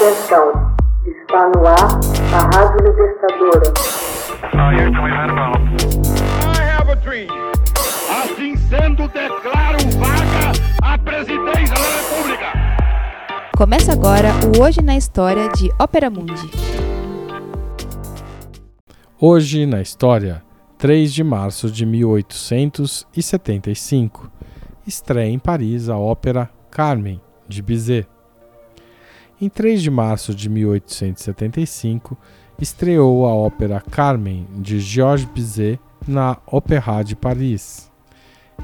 Atenção, está no ar a Rádio Libertadora. Assim sendo, declaro vaga a presidência da República. Começa agora o Hoje na História de Ópera Mundi. Hoje na História, 3 de março de 1875, estreia em Paris a ópera Carmen, de Bizet. Em 3 de março de 1875, estreou a ópera Carmen, de Georges Bizet, na Opéra de Paris.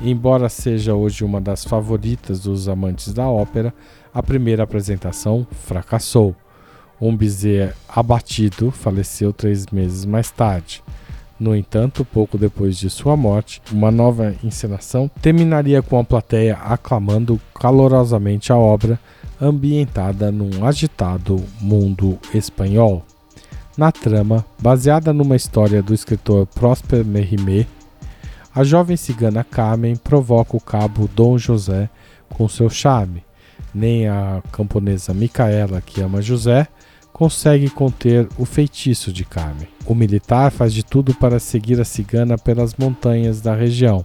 Embora seja hoje uma das favoritas dos amantes da ópera, a primeira apresentação fracassou. Um Bizet abatido faleceu três meses mais tarde. No entanto, pouco depois de sua morte, uma nova encenação terminaria com a plateia aclamando calorosamente a obra, ambientada num agitado mundo espanhol. Na trama, baseada numa história do escritor Prosper Mérimée, a jovem cigana Carmen provoca o cabo Dom José com seu charme. Nem a camponesa Micaela, que ama José, consegue conter o feitiço de Carmen. O militar faz de tudo para seguir a cigana pelas montanhas da região.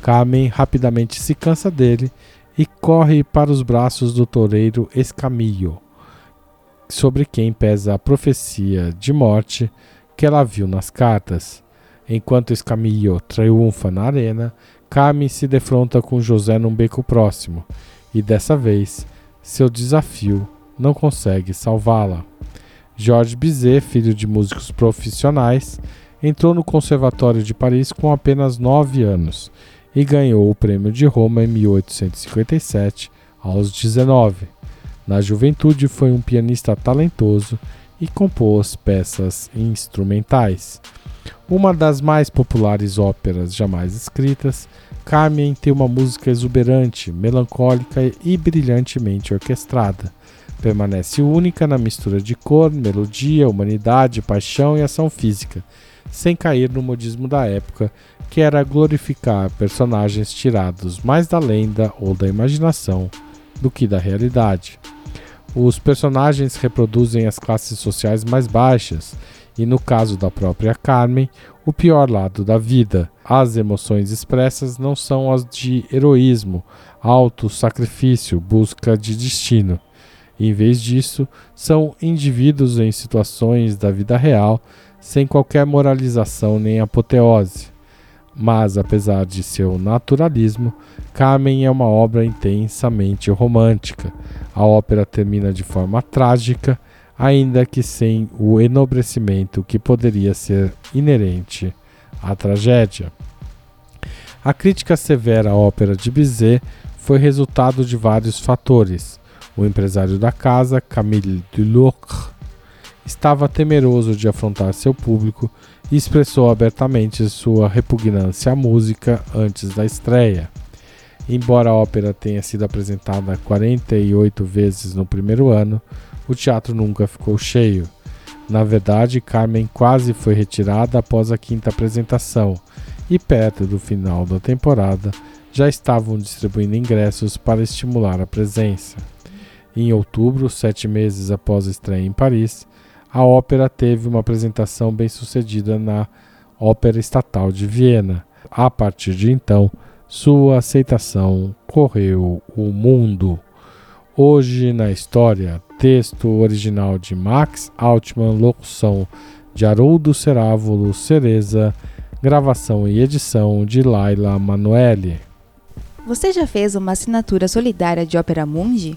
Carmen rapidamente se cansa dele e corre para os braços do toureiro Escamillo, sobre quem pesa a profecia de morte que ela viu nas cartas. Enquanto Escamillo triunfa na arena, Carmen se defronta com José num beco próximo, e dessa vez seu desafio não consegue salvá-la. Georges Bizet, filho de músicos profissionais, entrou no Conservatório de Paris com apenas 9 anos e ganhou o Prêmio de Roma em 1857, aos 19. Na juventude, foi um pianista talentoso e compôs peças instrumentais. Uma das mais populares óperas jamais escritas, Carmen tem uma música exuberante, melancólica e brilhantemente orquestrada. Permanece única na mistura de cor, melodia, humanidade, paixão e ação física, sem cair no modismo da época, que era glorificar personagens tirados mais da lenda ou da imaginação do que da realidade. Os personagens reproduzem as classes sociais mais baixas e, no caso da própria Carmen, o pior lado da vida. As emoções expressas não são as de heroísmo, auto-sacrifício, busca de destino. Em vez disso, são indivíduos em situações da vida real sem qualquer moralização nem apoteose. Mas, apesar de seu naturalismo, Carmen é uma obra intensamente romântica. A ópera termina de forma trágica, ainda que sem o enobrecimento que poderia ser inerente à tragédia. A crítica severa à ópera de Bizet foi resultado de vários fatores. O empresário da casa, Camille Dulocre, estava temeroso de afrontar seu público e expressou abertamente sua repugnância à música antes da estreia. Embora a ópera tenha sido apresentada 48 vezes no primeiro ano, o teatro nunca ficou cheio. Na verdade, Carmen quase foi retirada após a quinta apresentação, e perto do final da temporada já estavam distribuindo ingressos para estimular a presença. Em outubro, sete meses após a estreia em Paris, a ópera teve uma apresentação bem sucedida na Ópera Estatal de Viena. A partir de então, sua aceitação correu o mundo. Hoje na história, texto original de Max Altman, locução de Haroldo Cerávulo Cereza, gravação e edição de Laila Manoeli. Você já fez uma assinatura solidária de Ópera Mundi?